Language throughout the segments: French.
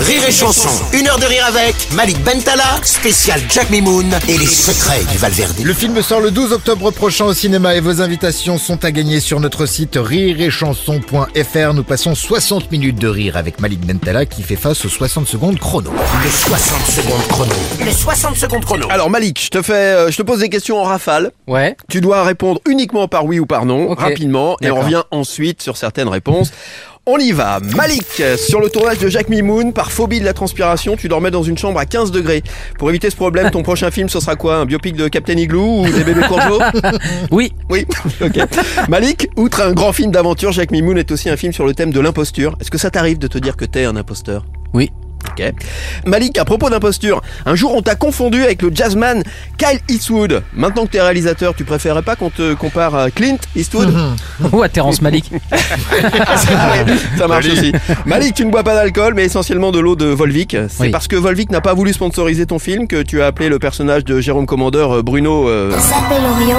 Rire et Chanson, une heure de rire avec Malik Bentala, spécial Jack Mimoun et les secrets du Valverde. Le film sort le 12 octobre prochain au cinéma et vos invitations sont à gagner sur notre site rireetchanson.fr. Nous passons 60 minutes de rire avec Malik Bentala qui fait face aux 60 secondes chrono. Le 60 secondes chrono. Le 60 secondes chrono. Alors Malik, je te fais, euh, je te pose des questions en rafale. Ouais. Tu dois répondre uniquement par oui ou par non, rapidement, et on revient ensuite sur certaines réponses. On y va. Malik, sur le tournage de Jacques Mimoun, par phobie de la transpiration, tu dormais dans une chambre à 15 degrés. Pour éviter ce problème, ton prochain film, ce sera quoi? Un biopic de Captain Igloo ou des bébés Courgeot Oui. Oui, ok. Malik, outre un grand film d'aventure, Jacques Mimoun est aussi un film sur le thème de l'imposture. Est-ce que ça t'arrive de te dire que t'es un imposteur? Oui. Malik, à propos d'imposture, un jour on t'a confondu avec le jazzman Kyle Eastwood. Maintenant que t'es réalisateur, tu préférerais pas qu'on te compare à Clint Eastwood Ou à Terrence Malik. Ça marche aussi. Malik, tu ne bois pas d'alcool, mais essentiellement de l'eau de Volvic. C'est Oui. parce que Volvic n'a pas voulu sponsoriser ton film que tu as appelé le personnage de Jérôme Commandeur euh, Bruno euh, s'appelle Orion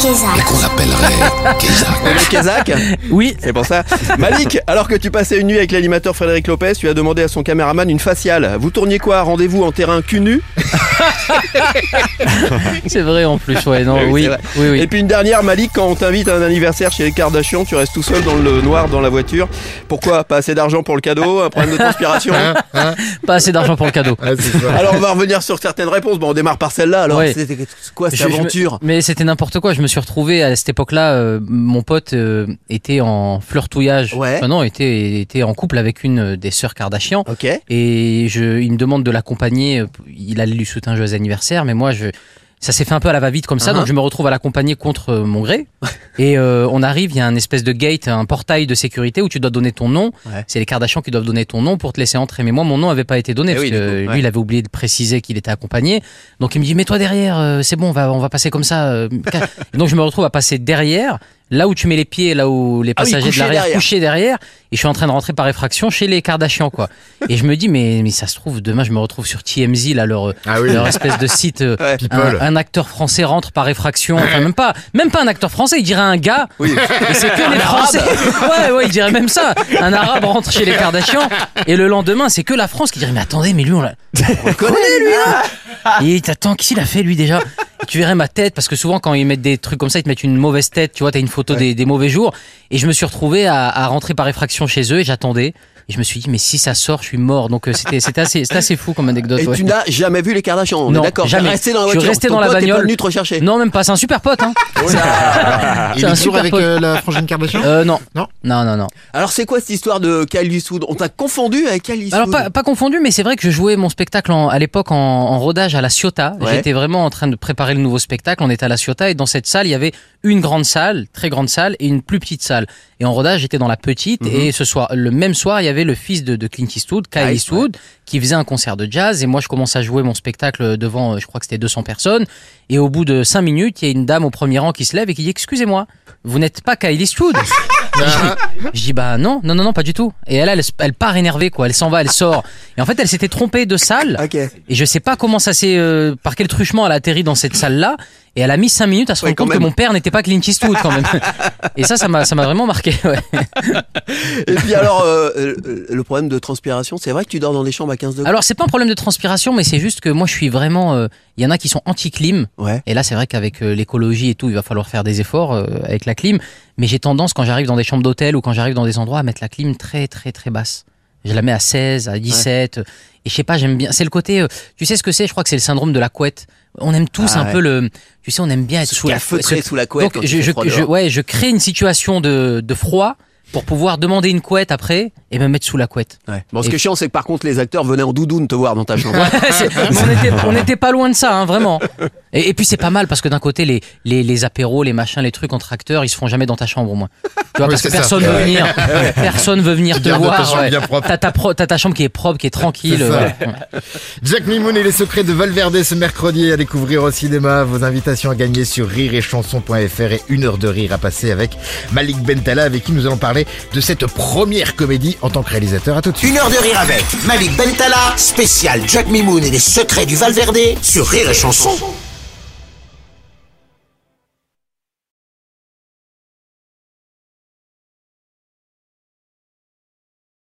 Kézak. Qu'on appellerait Kézak. Kézak. Oui. C'est pour ça. Malik, alors que tu passais une nuit avec l'animateur Frédéric Lopez, tu as demandé à son caméraman une faciale. Vous tourniez quoi? Rendez-vous en terrain cul nu? C'est vrai en plus, ouais. Non, Oui, oui. Oui, oui. Et puis une dernière, Malik, quand on t'invite à un anniversaire chez les Kardashian, tu restes tout seul dans le noir dans la voiture. Pourquoi Pas assez d'argent pour le cadeau Un problème de transpiration Pas assez d'argent pour le cadeau. Ah. Alors on va revenir sur certaines réponses. Bon, on démarre par celle-là. Alors, Ouais. c'était quoi cette Je- je me- aventure? mais c'était n'importe quoi. Je me suis retrouvé à cette époque-là. euh, mon pote euh, était en flirtouillage. Ouais. Enfin, non, était était en couple avec une euh, des sœurs Kardashian. Ok. Et je, il me demande de l'accompagner. Il lui souhaiter un joyeux anniversaire, mais moi, je, ça s'est fait un peu à la va-vite comme ça, Uh-huh. donc je me retrouve à l'accompagner contre euh, mon gré. et euh, on arrive, il y a un espèce de gate, un portail de sécurité où tu dois donner ton nom. Ouais. C'est les Kardashians qui doivent donner ton nom pour te laisser entrer. Mais moi, mon nom avait pas été donné Eh parce oui, que du lui, il avait oublié de préciser qu'il était accompagné. Donc il me dit, mets-toi derrière, euh, c'est bon, on va, on va passer comme ça. donc je me retrouve à passer derrière. Là où tu mets les pieds, là où les Ah oui, passagers de l'arrière couchés derrière, et je suis en train de rentrer par effraction chez les Kardashians, quoi. Et je me dis, mais, mais ça se trouve, demain, je me retrouve sur TMZ, là, leur, Ah oui. leur espèce de site. euh, Ouais. Un, un acteur français rentre par effraction. Enfin, même pas, même pas un acteur français, il dirait un gars. Oui. Et c'est que les Français. Ouais, ouais, il dirait même ça. Un arabe rentre chez les Kardashians. Et le lendemain, c'est que la France qui dirait, mais attendez, mais lui, on l'a. On le connaît lui. hein Et t'attends, qu'est-ce qu'il a fait lui déjà? Tu verrais ma tête, parce que souvent quand ils mettent des trucs comme ça, ils te mettent une mauvaise tête, tu vois, t'as une photo des, des mauvais jours. Et je me suis retrouvé à, à rentrer par effraction chez eux et j'attendais. Et je me suis dit, mais si ça sort, je suis mort. Donc euh, c'était c'était assez, assez fou comme anecdote. Et ouais. tu n'as jamais vu les Kardashians. On Non, est d'accord. Jamais. resté dans la Je suis voiture. resté Ton dans la est bagnole. venu te rechercher. Non, même pas, c'est un super pote. Hein. Il C'est un est toujours super avec pote. euh, la frangine Kardashian Euh, non. Non. Non, non, non. Alors c'est quoi cette histoire de Kyle Eastwood? On t'a confondu avec Kyle Eastwood? Alors pas, pas confondu, mais c'est vrai que je jouais mon spectacle en- à l'époque en, en rodage à la Ciotat. Ouais. J'étais vraiment en train de préparer le nouveau spectacle. On était à la Ciotat et dans cette salle, il y avait une grande salle, très grande salle, et une plus petite salle. Et en rodage, j'étais dans la petite. Mhm. Et ce soir, le même soir, il y avait le fils de, de Clint Eastwood, Kyle Eastwood, qui faisait un concert de jazz. Et moi, je commence à jouer mon spectacle devant, euh, je crois que c'était 200 personnes. Et au bout de 5 minutes, il y a une dame au premier rang qui se lève et qui dit Excusez-moi, vous n'êtes pas Kyle Eastwood? Je dis bah non, non, non, non, pas du tout. Et elle, elle, elle part énervée quoi. Elle s'en va, elle sort. Et en fait, elle s'était trompée de salle. Et je sais pas comment ça s'est, euh, par quel truchement elle a atterri dans cette salle-là. Et elle a mis cinq minutes à se rendre compte que mon père n'était pas Clint Eastwood quand même. Et ça, ça m'a, ça m'a vraiment marqué. Ouais. Et puis alors euh, euh, le problème de transpiration, c'est vrai que tu dors dans des chambres à 15 degrés? Alors c'est pas un problème de transpiration, mais c'est juste que moi je suis vraiment. euh, Il y en a qui sont anti-clim. Ouais. Et là, c'est vrai qu'avec euh, l'écologie et tout, il va falloir faire des efforts euh, avec la clim. Mais j'ai tendance, quand j'arrive dans des chambres d'hôtel ou quand j'arrive dans des endroits, à mettre la clim très, très, très basse. Je la mets à 16, à 17. euh, Et je sais pas, j'aime bien. C'est le côté. euh, tu sais ce que c'est? Je crois que c'est le syndrome de la couette. On aime tous Ah un ouais. peu le. Tu sais, on aime bien être sous la feutré sous la couette. Donc, je, je, je- ouais, je crée une situation de, de froid pour pouvoir demander une couette après et me mettre sous la couette. Ouais. Bon, ce Et- qui est chiant, c'est que par contre, les acteurs venaient en doudoune te voir dans ta chambre. On était, on était pas loin de ça, hein, vraiment. Et, et puis c'est pas mal parce que d'un côté les, les les apéros, les machins, les trucs entre acteurs, ils se font jamais dans ta chambre au moins. Tu vois Oui, parce que ça. personne veut Ouais. venir, personne veut venir te voir. ouais. T'as ta, pro- t'as ta chambre qui est propre, qui est tranquille. Voilà. Jack Mimoun et les secrets de Valverde ce mercredi à découvrir au cinéma. Vos invitations à gagner sur rireetchanson.fr et une heure de rire à passer avec Malik Bentala avec qui nous allons parler de cette première comédie en tant que réalisateur. À tout de suite. Une heure de rire avec Malik Bentala, spécial Jack Mimoun et les secrets du Valverde sur Rire et Chanson.